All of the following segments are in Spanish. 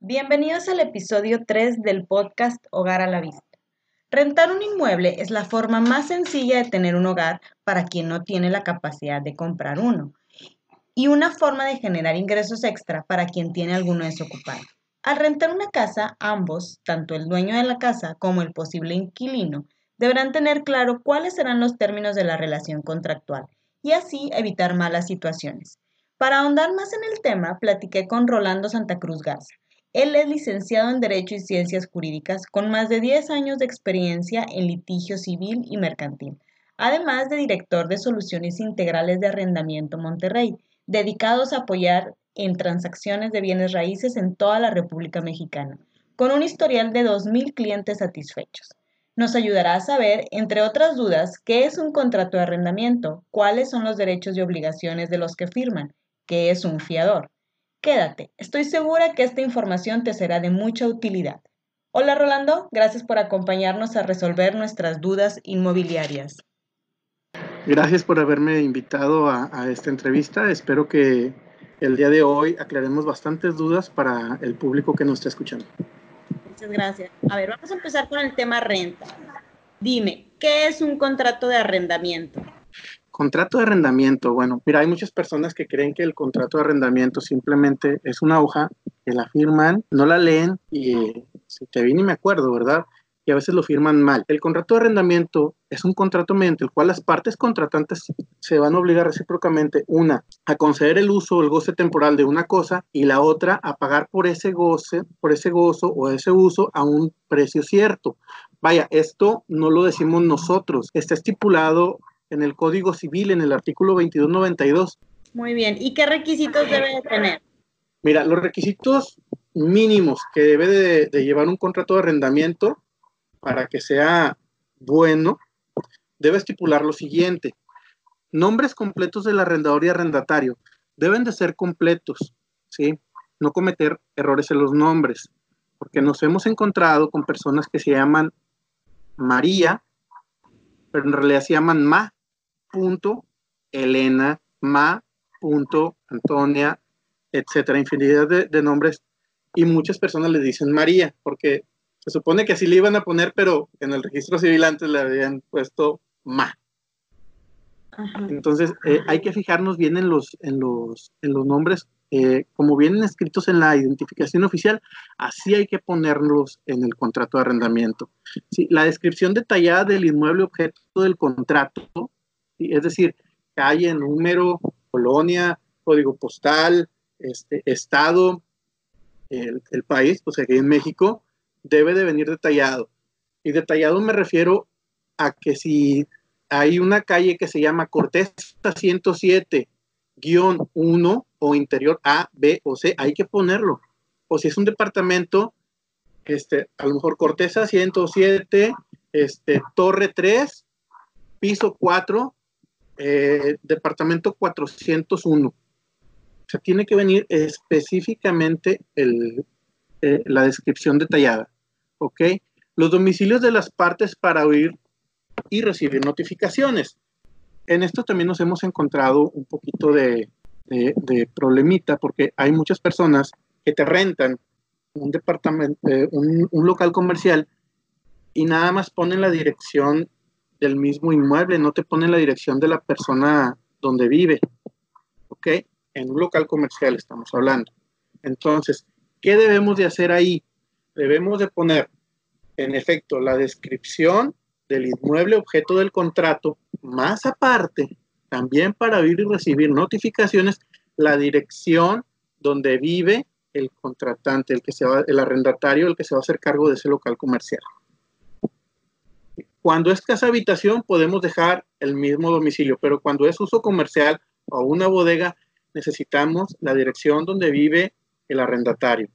Bienvenidos al episodio 3 del podcast Hogar a la Vista. Rentar un inmueble es la forma más sencilla de tener un hogar para quien no tiene la capacidad de comprar uno y una forma de generar ingresos extra para quien tiene alguno desocupado. Al rentar una casa, ambos, tanto el dueño de la casa como el posible inquilino, deberán tener claro cuáles serán los términos de la relación contractual y así evitar malas situaciones. Para ahondar más en el tema, platiqué con Rolando Santa Cruz Garza, él es licenciado en Derecho y Ciencias Jurídicas con más de 10 años de experiencia en litigio civil y mercantil, además de director de Soluciones Integrales de Arrendamiento Monterrey, dedicados a apoyar en transacciones de bienes raíces en toda la República Mexicana, con un historial de 2.000 clientes satisfechos. Nos ayudará a saber, entre otras dudas, qué es un contrato de arrendamiento, cuáles son los derechos y obligaciones de los que firman, qué es un fiador, Quédate, estoy segura que esta información te será de mucha utilidad. Hola Rolando, gracias por acompañarnos a resolver nuestras dudas inmobiliarias. Gracias por haberme invitado a, esta entrevista. Espero que el día de hoy aclaremos bastantes dudas para el público que nos está escuchando. Muchas gracias. A ver, vamos a empezar con el tema renta. Dime, ¿qué es un contrato de arrendamiento? Contrato de arrendamiento. Bueno, mira, hay muchas personas que creen que el contrato de arrendamiento simplemente es una hoja que la firman, no la leen y si te vi ni me acuerdo, ¿verdad? Y a veces lo firman mal. El contrato de arrendamiento es un contrato mediante el cual las partes contratantes se van a obligar recíprocamente, una, a conceder el uso o el goce temporal de una cosa y la otra a pagar por ese goce, por ese gozo o ese uso a un precio cierto. Vaya, esto no lo decimos nosotros, está estipulado en el Código Civil, en el artículo 2292. Muy bien. ¿Y qué requisitos debe de tener? Mira, los requisitos mínimos que debe de, llevar un contrato de arrendamiento para que sea bueno, debe estipular lo siguiente. Nombres completos del arrendador y arrendatario deben de ser completos, ¿sí? No cometer errores en los nombres, porque nos hemos encontrado con personas que se llaman María, pero en realidad se llaman Ma, punto Elena, Ma, punto Antonia, etcétera, infinidad de, nombres y muchas personas le dicen María, porque se supone que así le iban a poner, pero en el registro civil antes le habían puesto Ma. Entonces, eh, hay que fijarnos bien en los, en los, en los nombres, eh, como vienen escritos en la identificación oficial, así hay que ponerlos en el contrato de arrendamiento. la descripción detallada del inmueble objeto del contrato es decir, calle, número, colonia, código postal, este, estado, el, país, pues aquí en México, debe de venir detallado. Y detallado me refiero a que si hay una calle que se llama Cortés 107-1 o interior A, B o C, hay que ponerlo. O si es un departamento, este, a lo mejor Corteza 107, este, Torre 3, piso 4, eh, departamento 401. O sea, tiene que venir específicamente el, eh, la descripción detallada. ¿Ok? Los domicilios de las partes para oír y recibir notificaciones. En esto también nos hemos encontrado un poquito de, de, problemita porque hay muchas personas que te rentan un departamento, eh, un, un, local comercial y nada más ponen la dirección del mismo inmueble, no te pone la dirección de la persona donde vive, ¿ok? En un local comercial estamos hablando. Entonces, ¿qué debemos de hacer ahí? Debemos de poner, en efecto, la descripción del inmueble objeto del contrato, más aparte, también para oír y recibir notificaciones, la dirección donde vive el contratante, el que se va, el arrendatario, el que se va a hacer cargo de ese local comercial. Cuando es casa habitación podemos dejar el mismo domicilio, pero cuando es uso comercial o una bodega necesitamos la dirección donde vive el arrendatario.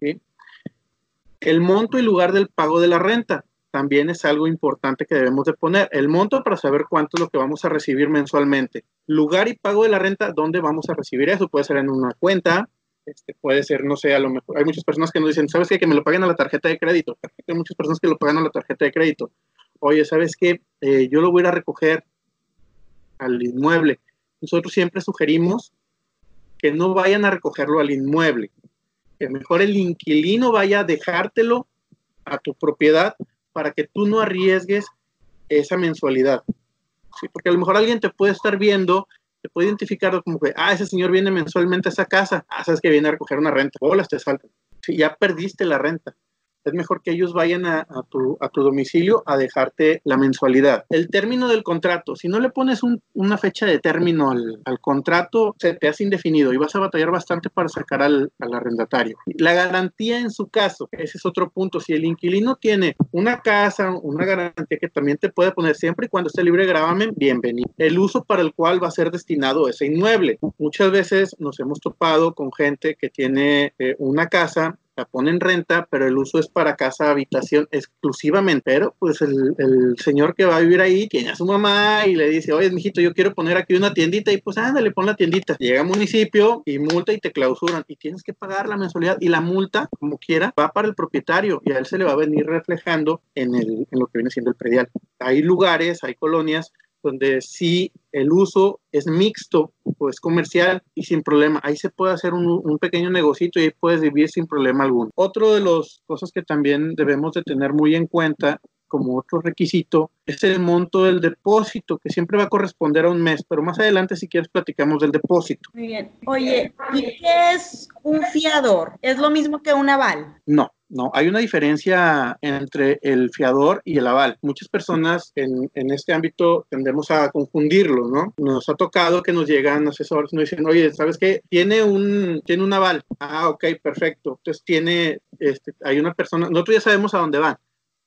El monto y lugar del pago de la renta también es algo importante que debemos de poner. El monto para saber cuánto es lo que vamos a recibir mensualmente. Lugar y pago de la renta, ¿dónde vamos a recibir eso? Puede ser en una cuenta, este, puede ser, no sé, a lo mejor hay muchas personas que nos dicen, ¿sabes qué? Que me lo paguen a la tarjeta de crédito. Hay muchas personas que lo pagan a la tarjeta de crédito oye, ¿sabes qué? Eh, yo lo voy a ir a recoger al inmueble. Nosotros siempre sugerimos que no vayan a recogerlo al inmueble, que mejor el inquilino vaya a dejártelo a tu propiedad para que tú no arriesgues esa mensualidad. ¿sí? Porque a lo mejor alguien te puede estar viendo, te puede identificar como que, ah, ese señor viene mensualmente a esa casa, ah, sabes que viene a recoger una renta, bolas te saltan. Sí, ya perdiste la renta es mejor que ellos vayan a, tu, domicilio a dejarte la mensualidad. El término del contrato, si no le pones una fecha de término al, contrato, se te hace indefinido y vas a batallar bastante para sacar al, arrendatario. La garantía en su caso, ese es otro punto. Si el inquilino tiene una casa, una garantía que también te puede poner siempre y cuando esté libre de gravamen, bienvenido. El uso para el cual va a ser destinado ese inmueble. Muchas veces nos hemos topado con gente que tiene eh, una casa la pone en renta, pero el uso es para casa habitación exclusivamente. Pero pues el, señor que va a vivir ahí tiene a su mamá y le dice, oye, mijito, yo quiero poner aquí una tiendita y pues ándale, pon la tiendita. Llega al municipio y multa y te clausuran y tienes que pagar la mensualidad y la multa, como quiera, va para el propietario y a él se le va a venir reflejando en, el, en lo que viene siendo el predial. Hay lugares, hay colonias donde sí el uso es mixto o es comercial y sin problema. Ahí se puede hacer un, pequeño negocito y ahí puedes vivir sin problema alguno. Otro de las cosas que también debemos de tener muy en cuenta como otro requisito es el monto del depósito, que siempre va a corresponder a un mes, pero más adelante si quieres platicamos del depósito. Muy bien. Oye, ¿y qué es un fiador? ¿Es lo mismo que un aval? No, no, hay una diferencia entre el fiador y el aval. Muchas personas en, este ámbito tendemos a confundirlo, ¿no? Nos ha tocado que nos llegan asesores y nos dicen, oye, ¿sabes qué? Tiene un, tiene un aval. Ah, ok, perfecto. Entonces tiene, este, hay una persona, nosotros ya sabemos a dónde van.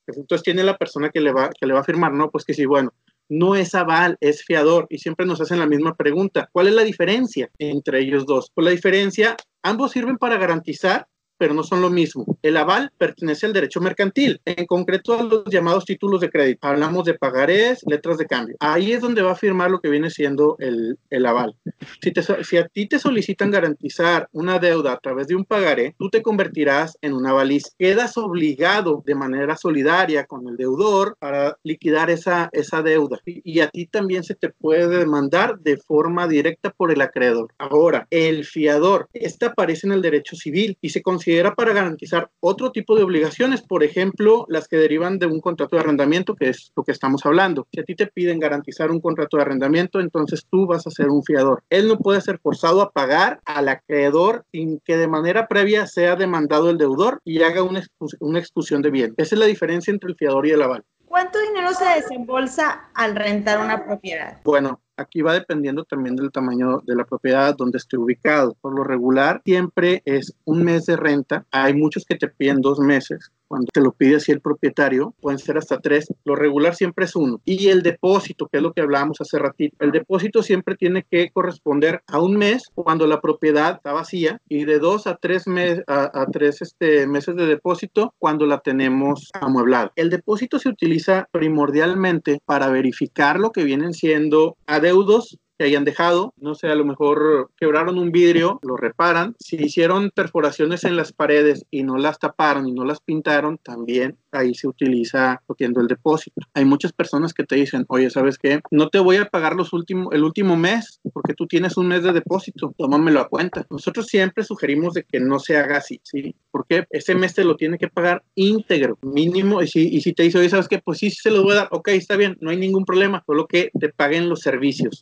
Entonces tiene la persona que le va, que le va a firmar, ¿no? Pues que sí, bueno, no es aval, es fiador. Y siempre nos hacen la misma pregunta. ¿Cuál es la diferencia entre ellos dos? Pues la diferencia, ambos sirven para garantizar pero no son lo mismo. El aval pertenece al derecho mercantil, en concreto a los llamados títulos de crédito. Hablamos de pagarés, letras de cambio. Ahí es donde va a firmar lo que viene siendo el, el aval. Si, te, si a ti te solicitan garantizar una deuda a través de un pagaré, tú te convertirás en un avaliz. Quedas obligado de manera solidaria con el deudor para liquidar esa, esa deuda. Y, a ti también se te puede demandar de forma directa por el acreedor. Ahora, el fiador, este aparece en el derecho civil y se considera era para garantizar otro tipo de obligaciones, por ejemplo, las que derivan de un contrato de arrendamiento, que es lo que estamos hablando. Si a ti te piden garantizar un contrato de arrendamiento, entonces tú vas a ser un fiador. Él no puede ser forzado a pagar al acreedor sin que de manera previa sea demandado el deudor y haga una, una expulsión de bien. Esa es la diferencia entre el fiador y el aval. ¿Cuánto dinero se desembolsa al rentar una propiedad? Bueno, Aquí va dependiendo también del tamaño de la propiedad donde esté ubicado. Por lo regular, siempre es un mes de renta. Hay muchos que te piden dos meses cuando te lo pide así el propietario, pueden ser hasta tres. Lo regular siempre es uno. Y el depósito, que es lo que hablábamos hace ratito, el depósito siempre tiene que corresponder a un mes cuando la propiedad está vacía y de dos a tres, meses a, tres este, meses de depósito cuando la tenemos amueblada. El depósito se utiliza primordialmente para verificar lo que vienen siendo adeudos que hayan dejado, no sé, a lo mejor quebraron un vidrio, lo reparan. Si hicieron perforaciones en las paredes y no las taparon y no las pintaron, también ahí se utiliza cogiendo el depósito. Hay muchas personas que te dicen, oye, ¿sabes qué? No te voy a pagar los últimos, el último mes porque tú tienes un mes de depósito, tómamelo a cuenta. Nosotros siempre sugerimos de que no se haga así, ¿sí? Porque ese mes te lo tiene que pagar íntegro, mínimo, y si, y si te dice, oye, ¿sabes qué? Pues sí, sí se lo voy a dar, ok, está bien, no hay ningún problema, solo que te paguen los servicios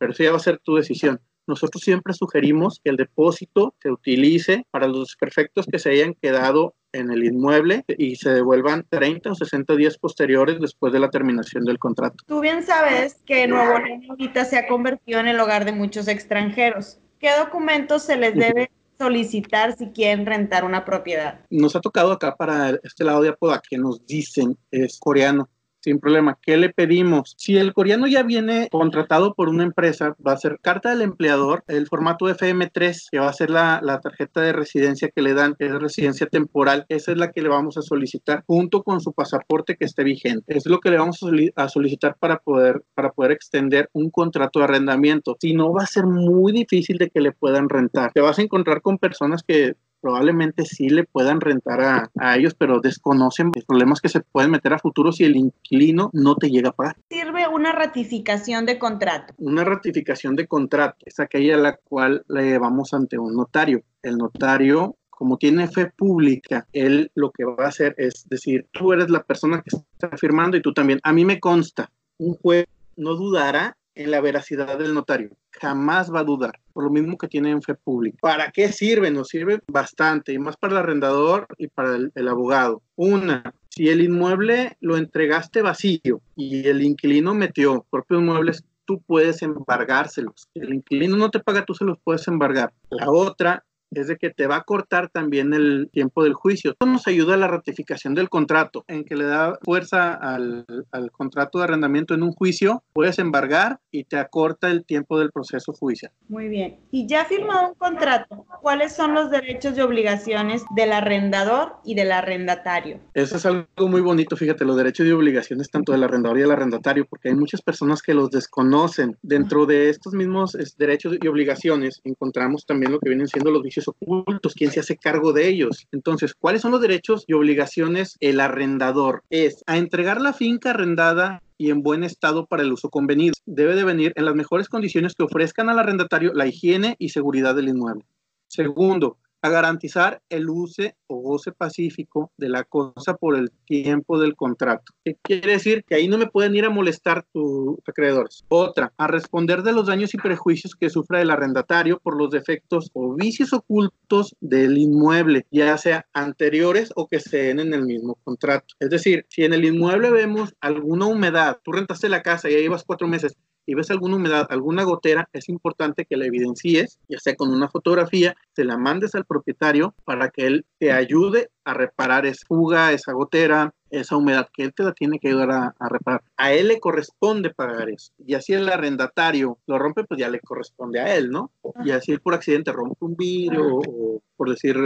pero eso ya va a ser tu decisión. Nosotros siempre sugerimos que el depósito se utilice para los perfectos que se hayan quedado en el inmueble y se devuelvan 30 o 60 días posteriores después de la terminación del contrato. Tú bien sabes que Nuevo León ahorita se ha convertido en el hogar de muchos extranjeros. ¿Qué documentos se les debe solicitar si quieren rentar una propiedad? Nos ha tocado acá para este lado de Apodaca que nos dicen es coreano sin problema. ¿Qué le pedimos? Si el coreano ya viene contratado por una empresa, va a ser carta del empleador, el formato FM3, que va a ser la, tarjeta de residencia que le dan, es residencia temporal, esa es la que le vamos a solicitar junto con su pasaporte que esté vigente. Es lo que le vamos a solicitar para poder, para poder extender un contrato de arrendamiento. Si no, va a ser muy difícil de que le puedan rentar. Te vas a encontrar con personas que probablemente sí le puedan rentar a, a, ellos, pero desconocen los problemas que se pueden meter a futuro si el inquilino no te llega a pagar. Sirve una ratificación de contrato. Una ratificación de contrato es aquella a la cual le llevamos ante un notario. El notario como tiene fe pública, él lo que va a hacer es decir, tú eres la persona que está firmando y tú también. A mí me consta, un juez no dudará en la veracidad del notario. Jamás va a dudar, por lo mismo que tiene en fe pública. ¿Para qué sirve? Nos sirve bastante, y más para el arrendador y para el, abogado. Una, si el inmueble lo entregaste vacío y el inquilino metió propios muebles, tú puedes embargárselos. El inquilino no te paga, tú se los puedes embargar. La otra es de que te va a cortar también el tiempo del juicio. Esto nos ayuda a la ratificación del contrato, en que le da fuerza al, al, contrato de arrendamiento en un juicio, puedes embargar y te acorta el tiempo del proceso judicial. Muy bien. Y ya firmado un contrato, ¿cuáles son los derechos y obligaciones del arrendador y del arrendatario? Eso es algo muy bonito, fíjate, los derechos y obligaciones tanto del arrendador y del arrendatario, porque hay muchas personas que los desconocen. Dentro de estos mismos derechos y obligaciones encontramos también lo que vienen siendo los vicios ocultos, quién se hace cargo de ellos. Entonces, ¿cuáles son los derechos y obligaciones el arrendador? Es a entregar la finca arrendada y en buen estado para el uso convenido. Debe de venir en las mejores condiciones que ofrezcan al arrendatario la higiene y seguridad del inmueble. Segundo, a garantizar el uso o goce pacífico de la cosa por el tiempo del contrato. ¿Qué quiere decir? Que ahí no me pueden ir a molestar tus acreedores. Otra, a responder de los daños y prejuicios que sufra el arrendatario por los defectos o vicios ocultos del inmueble, ya sea anteriores o que se den en el mismo contrato. Es decir, si en el inmueble vemos alguna humedad, tú rentaste la casa y ahí vas cuatro meses, y ves alguna humedad, alguna gotera, es importante que la evidencies, ya sea con una fotografía, se la mandes al propietario para que él te ayude a reparar esa fuga, esa gotera, esa humedad, que él te la tiene que ayudar a, a, reparar. A él le corresponde pagar eso. Y así el arrendatario lo rompe, pues ya le corresponde a él, ¿no? Y así él por accidente rompe un vidrio o, por decir,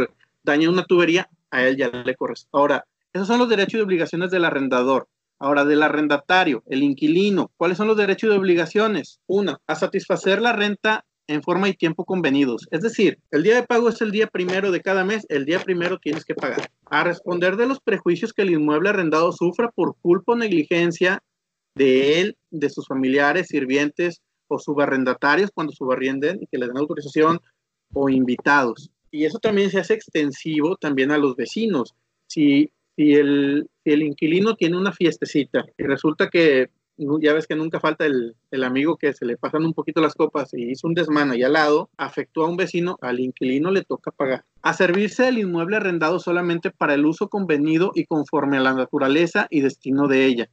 daña una tubería, a él ya le corresponde. Ahora, esos son los derechos y obligaciones del arrendador. Ahora, del arrendatario, el inquilino, ¿cuáles son los derechos y obligaciones? Una, a satisfacer la renta en forma y tiempo convenidos. Es decir, el día de pago es el día primero de cada mes, el día primero tienes que pagar. A responder de los prejuicios que el inmueble arrendado sufra por culpa o negligencia de él, de sus familiares, sirvientes o subarrendatarios cuando subarrienden y que le den autorización o invitados. Y eso también se hace extensivo también a los vecinos. Si si el, inquilino tiene una fiestecita y resulta que ya ves que nunca falta el, el, amigo que se le pasan un poquito las copas y hizo un desmán ahí al lado, afectó a un vecino, al inquilino le toca pagar. A servirse del inmueble arrendado solamente para el uso convenido y conforme a la naturaleza y destino de ella.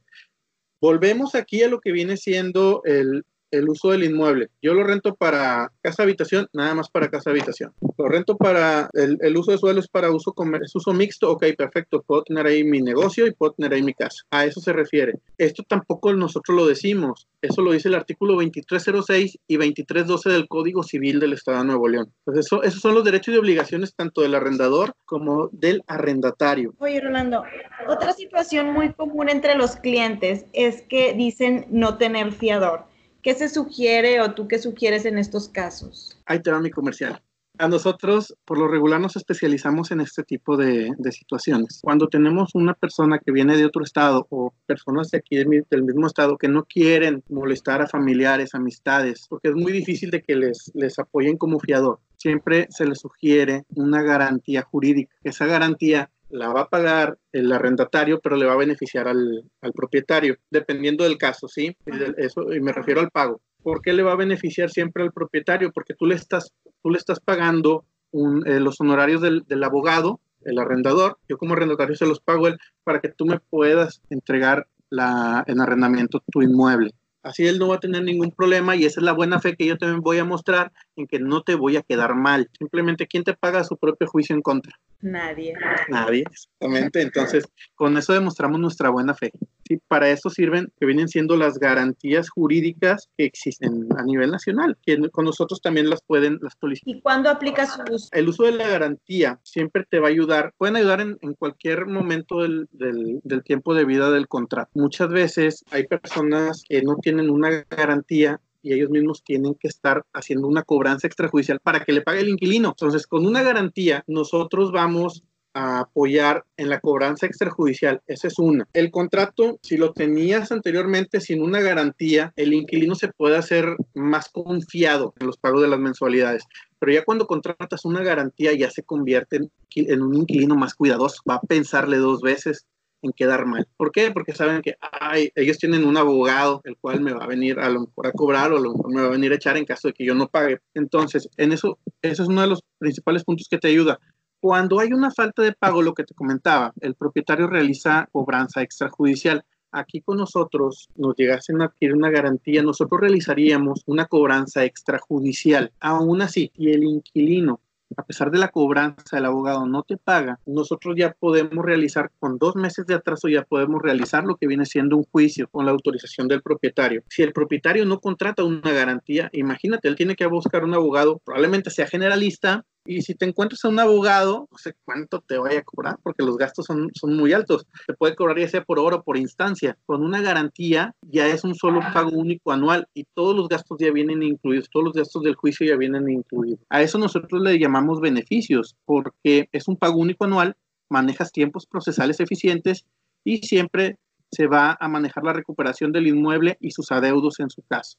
Volvemos aquí a lo que viene siendo el, el uso del inmueble. Yo lo rento para casa habitación, nada más para casa habitación. Lo rento para el, el uso de suelo es para uso es uso mixto, ok, perfecto. Puedo tener ahí mi negocio y puedo tener ahí mi casa. A eso se refiere. Esto tampoco nosotros lo decimos. Eso lo dice el artículo 2306 y 2312 del Código Civil del Estado de Nuevo León. Entonces, eso, esos son los derechos y obligaciones tanto del arrendador como del arrendatario. Oye, Rolando, otra situación muy común entre los clientes es que dicen no tener fiador. ¿Qué se sugiere o tú qué sugieres en estos casos? Ahí te va mi comercial. A nosotros, por lo regular, nos especializamos en este tipo de, situaciones. Cuando tenemos una persona que viene de otro estado o personas de aquí de, del mismo estado que no quieren molestar a familiares, amistades, porque es muy difícil de que les, les apoyen como fiador, siempre se les sugiere una garantía jurídica. Esa garantía la va a pagar el arrendatario, pero le va a beneficiar al, al propietario, dependiendo del caso, ¿sí? Eso, y me refiero al pago. ¿Por qué le va a beneficiar siempre al propietario? Porque tú le estás, tú le estás pagando un, eh, los honorarios del, del, abogado, el arrendador, yo como arrendatario se los pago él para que tú me puedas entregar la, en arrendamiento tu inmueble. Así él no va a tener ningún problema y esa es la buena fe que yo también voy a mostrar en que no te voy a quedar mal. Simplemente, ¿quién te paga su propio juicio en contra? Nadie. Nadie, exactamente. Entonces, con eso demostramos nuestra buena fe. Sí, para eso sirven, que vienen siendo las garantías jurídicas que existen a nivel nacional, que con nosotros también las pueden, las ¿Y cuándo aplica su uso? El uso de la garantía siempre te va a ayudar, pueden ayudar en, en cualquier momento del, del, del tiempo de vida del contrato. Muchas veces hay personas que no tienen una garantía y ellos mismos tienen que estar haciendo una cobranza extrajudicial para que le pague el inquilino. Entonces, con una garantía, nosotros vamos a apoyar en la cobranza extrajudicial. Esa es una. El contrato, si lo tenías anteriormente sin una garantía, el inquilino se puede hacer más confiado en los pagos de las mensualidades. Pero ya cuando contratas una garantía ya se convierte en, un inquilino más cuidadoso, va a pensarle dos veces en quedar mal. ¿Por qué? Porque saben que ay, ellos tienen un abogado el cual me va a venir a lo mejor a cobrar o a lo mejor me va a venir a echar en caso de que yo no pague. Entonces, en eso, eso es uno de los principales puntos que te ayuda. Cuando hay una falta de pago, lo que te comentaba, el propietario realiza cobranza extrajudicial. Aquí con nosotros nos llegasen a adquirir una garantía, nosotros realizaríamos una cobranza extrajudicial. Aún así, y el inquilino a pesar de la cobranza, el abogado no te paga, nosotros ya podemos realizar, con dos meses de atraso, ya podemos realizar lo que viene siendo un juicio con la autorización del propietario. Si el propietario no contrata una garantía, imagínate, él tiene que buscar un abogado, probablemente sea generalista, y si te encuentras a un abogado, no sé cuánto te vaya a cobrar, porque los gastos son, son muy altos. Te puede cobrar ya sea por hora o por instancia. Con una garantía ya es un solo pago único anual y todos los gastos ya vienen incluidos, todos los gastos del juicio ya vienen incluidos. A eso nosotros le llamamos beneficios, porque es un pago único anual, manejas tiempos procesales eficientes y siempre se va a manejar la recuperación del inmueble y sus adeudos en su caso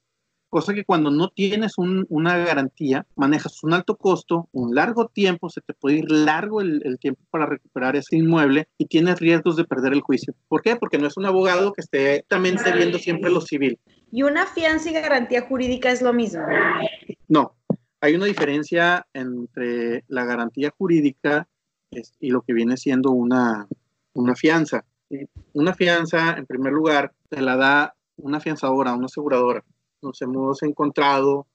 cosa que cuando no tienes una garantía, manejas un alto costo, un largo tiempo, se te puede ir largo el, tiempo para recuperar ese inmueble y tienes riesgos de perder el juicio. ¿Por qué? Porque no es un abogado que esté también viendo siempre lo civil. ¿Y una fianza y garantía jurídica es lo mismo? No, hay una diferencia entre la garantía jurídica y lo que viene siendo una, una fianza. Una fianza, en primer lugar, te la da una fianzadora, una aseguradora nos hemos encontrado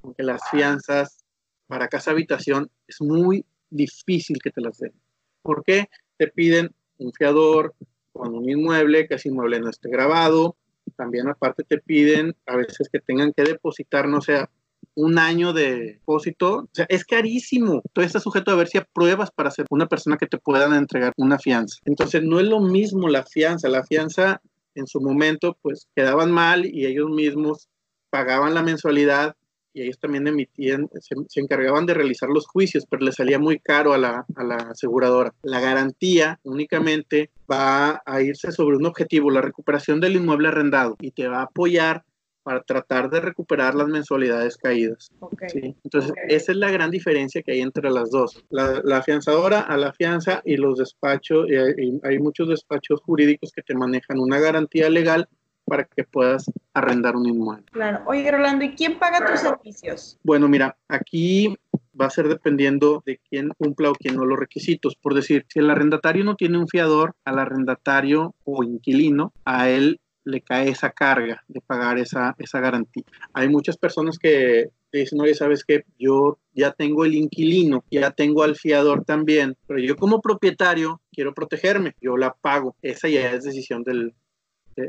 con que las fianzas para casa habitación es muy difícil que te las den. ¿Por qué? Te piden un fiador con un inmueble, que ese inmueble no esté grabado. También aparte te piden a veces que tengan que depositar, no sé, un año de depósito. O sea, es carísimo. Todo está sujeto a ver si apruebas para ser una persona que te puedan entregar una fianza. Entonces, no es lo mismo la fianza. La fianza en su momento, pues quedaban mal y ellos mismos pagaban la mensualidad y ellos también emitían, se, encargaban de realizar los juicios, pero les salía muy caro a la, a la aseguradora. La garantía únicamente va a irse sobre un objetivo, la recuperación del inmueble arrendado, y te va a apoyar para tratar de recuperar las mensualidades caídas. Entonces, esa es la gran diferencia que hay entre las dos. La, la afianzadora a la fianza y los despachos, y hay muchos despachos jurídicos que te manejan una garantía legal para que puedas arrendar un inmueble. Claro. Oye, Rolando, ¿y quién paga tus servicios? Bueno, mira, aquí va a ser dependiendo de quién cumpla o quién no los requisitos. Por decir, si el arrendatario no tiene un fiador, al arrendatario o inquilino, a él le cae esa carga de pagar esa, esa garantía. Hay muchas personas que dicen, oye, ¿sabes qué? Yo ya tengo el inquilino, ya tengo al fiador también, pero yo como propietario quiero protegerme, yo la pago. Esa ya es decisión del,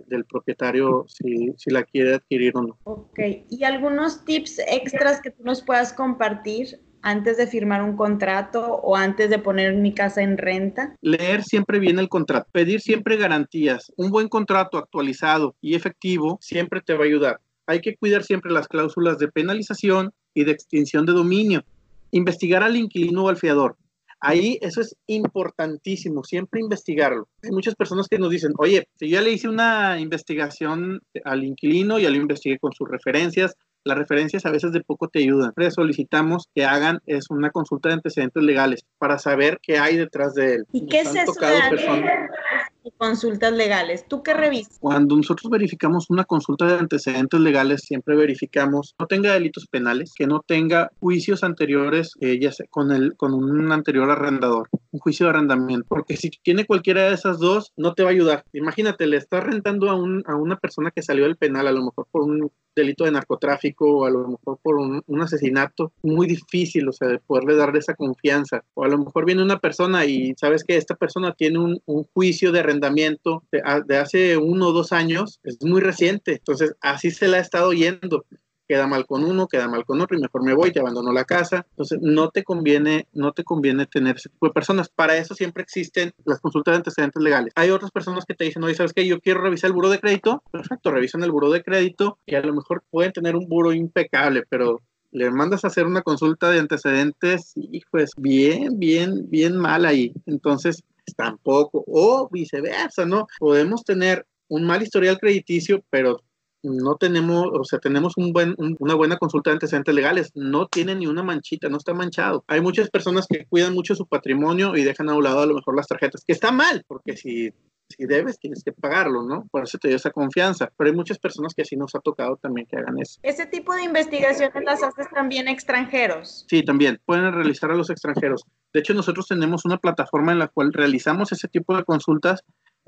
del propietario si, si, la quiere adquirir o no. Ok, ¿y algunos tips extras que tú nos puedas compartir antes de firmar un contrato o antes de poner mi casa en renta? Leer siempre bien el contrato, pedir siempre garantías. Un buen contrato actualizado y efectivo siempre te va a ayudar. Hay que cuidar siempre las cláusulas de penalización y de extinción de dominio. Investigar al inquilino o al fiador. Ahí eso es importantísimo, siempre investigarlo. Hay muchas personas que nos dicen, oye, si yo le hice una investigación al inquilino, ya lo investigué con sus referencias, las referencias a veces de poco te ayudan. Siempre solicitamos que hagan es una consulta de antecedentes legales para saber qué hay detrás de él. ¿Y qué es eso? Consultas legales. ¿Tú qué revisas? Cuando nosotros verificamos una consulta de antecedentes legales, siempre verificamos no tenga delitos penales, que no tenga juicios anteriores, eh, ya sea con, el, con un anterior arrendador, un juicio de arrendamiento, porque si tiene cualquiera de esas dos, no te va a ayudar. Imagínate, le estás rentando a, un, a una persona que salió del penal, a lo mejor por un delito de narcotráfico o a lo mejor por un, asesinato, muy difícil, o sea, de poderle dar esa confianza. O a lo mejor viene una persona y sabes que esta persona tiene un, un juicio de arrendamiento de, de, hace uno o dos años, es muy reciente, entonces así se la ha estado yendo queda mal con uno, queda mal con otro y mejor me voy, te abandono la casa. Entonces, no te conviene, no te conviene tener ese tipo de personas. Para eso siempre existen las consultas de antecedentes legales. Hay otras personas que te dicen, oye, ¿sabes qué? Yo quiero revisar el buro de crédito. Perfecto, revisan el buro de crédito y a lo mejor pueden tener un buro impecable, pero le mandas a hacer una consulta de antecedentes y pues bien, bien, bien mal ahí. Entonces, tampoco, o viceversa, ¿no? Podemos tener un mal historial crediticio, pero no tenemos, o sea, tenemos un buen, una buena consulta de antecedentes legales, no tiene ni una manchita, no está manchado. Hay muchas personas que cuidan mucho su patrimonio y dejan a un lado a lo mejor las tarjetas, que está mal, porque si si debes, tienes que pagarlo, ¿no? Por eso te dio esa confianza. Pero hay muchas personas que así nos ha tocado también que hagan eso. ¿Ese tipo de investigaciones las haces también extranjeros? Sí, también. Pueden realizar a los extranjeros. De hecho, nosotros tenemos una plataforma en la cual realizamos ese tipo de consultas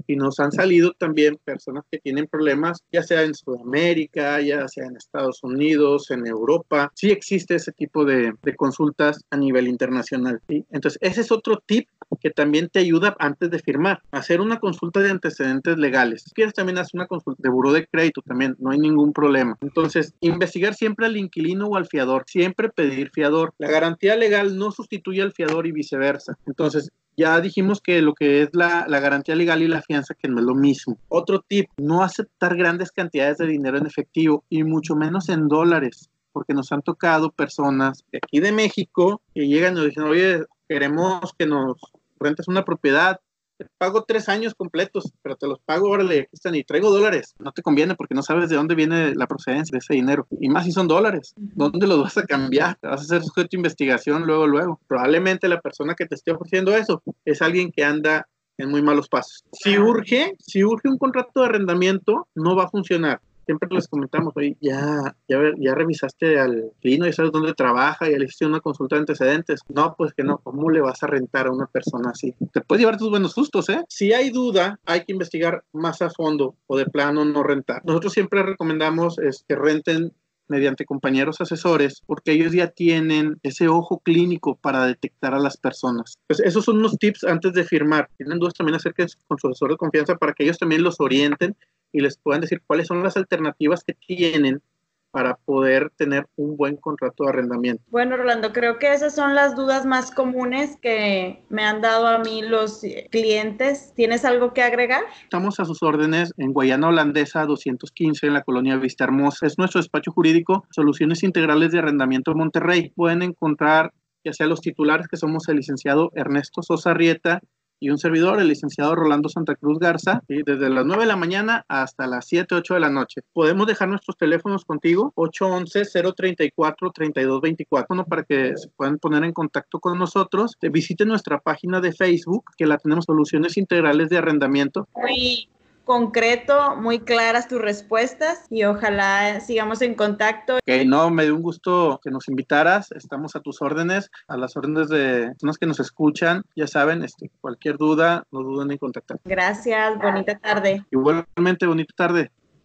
y nos han salido también personas que tienen problemas, ya sea en Sudamérica, ya sea en Estados Unidos, en Europa. Sí existe ese tipo de, de consultas a nivel internacional. ¿sí? Entonces, ese es otro tip que también te ayuda antes de firmar, hacer una consulta de antecedentes legales. Si quieres también hacer una consulta de buro de crédito también, no hay ningún problema. Entonces, investigar siempre al inquilino o al fiador, siempre pedir fiador. La garantía legal no sustituye al fiador y viceversa. Entonces, ya dijimos que lo que es la, la, garantía legal y la fianza, que no es lo mismo. Otro tip, no aceptar grandes cantidades de dinero en efectivo y mucho menos en dólares, porque nos han tocado personas de aquí de México que llegan y nos dicen, oye, queremos que nos rentas una propiedad, te pago tres años completos, pero te los pago, órale, aquí están, y traigo dólares. No te conviene porque no sabes de dónde viene la procedencia de ese dinero. Y más si son dólares. ¿Dónde los vas a cambiar? Te vas a hacer sujeto de investigación luego, luego. Probablemente la persona que te esté ofreciendo eso es alguien que anda en muy malos pasos. Si urge, si urge un contrato de arrendamiento, no va a funcionar siempre les comentamos, oye, ya, ya, ya revisaste al clino y sabes dónde trabaja y le hiciste una consulta de antecedentes. No, pues que no, ¿cómo le vas a rentar a una persona así? Te puedes llevar tus buenos sustos, ¿eh? Si hay duda, hay que investigar más a fondo o de plano no rentar. Nosotros siempre recomendamos es que renten mediante compañeros asesores, porque ellos ya tienen ese ojo clínico para detectar a las personas. Pues esos son unos tips antes de firmar. Tienen dudas también acerca con su asesor de confianza para que ellos también los orienten y les puedan decir cuáles son las alternativas que tienen para poder tener un buen contrato de arrendamiento. Bueno, Rolando, creo que esas son las dudas más comunes que me han dado a mí los clientes. ¿Tienes algo que agregar? Estamos a sus órdenes en Guayana Holandesa 215 en la colonia Vista Hermosa. Es nuestro despacho jurídico Soluciones Integrales de Arrendamiento Monterrey. Pueden encontrar ya sea los titulares que somos el licenciado Ernesto Sosa Rieta y un servidor, el licenciado Rolando Santa Cruz Garza, ¿sí? desde las 9 de la mañana hasta las 7, 8 de la noche. Podemos dejar nuestros teléfonos contigo, 811-034-3224, para que se puedan poner en contacto con nosotros. Visite nuestra página de Facebook, que la tenemos Soluciones Integrales de Arrendamiento. Muy concreto, muy claras tus respuestas y ojalá sigamos en contacto. Ok, no, me dio un gusto que nos invitaras, estamos a tus órdenes, a las órdenes de personas que nos escuchan, ya saben, este, cualquier duda, no duden en contactar. Gracias, bonita tarde. Igualmente, bonita tarde.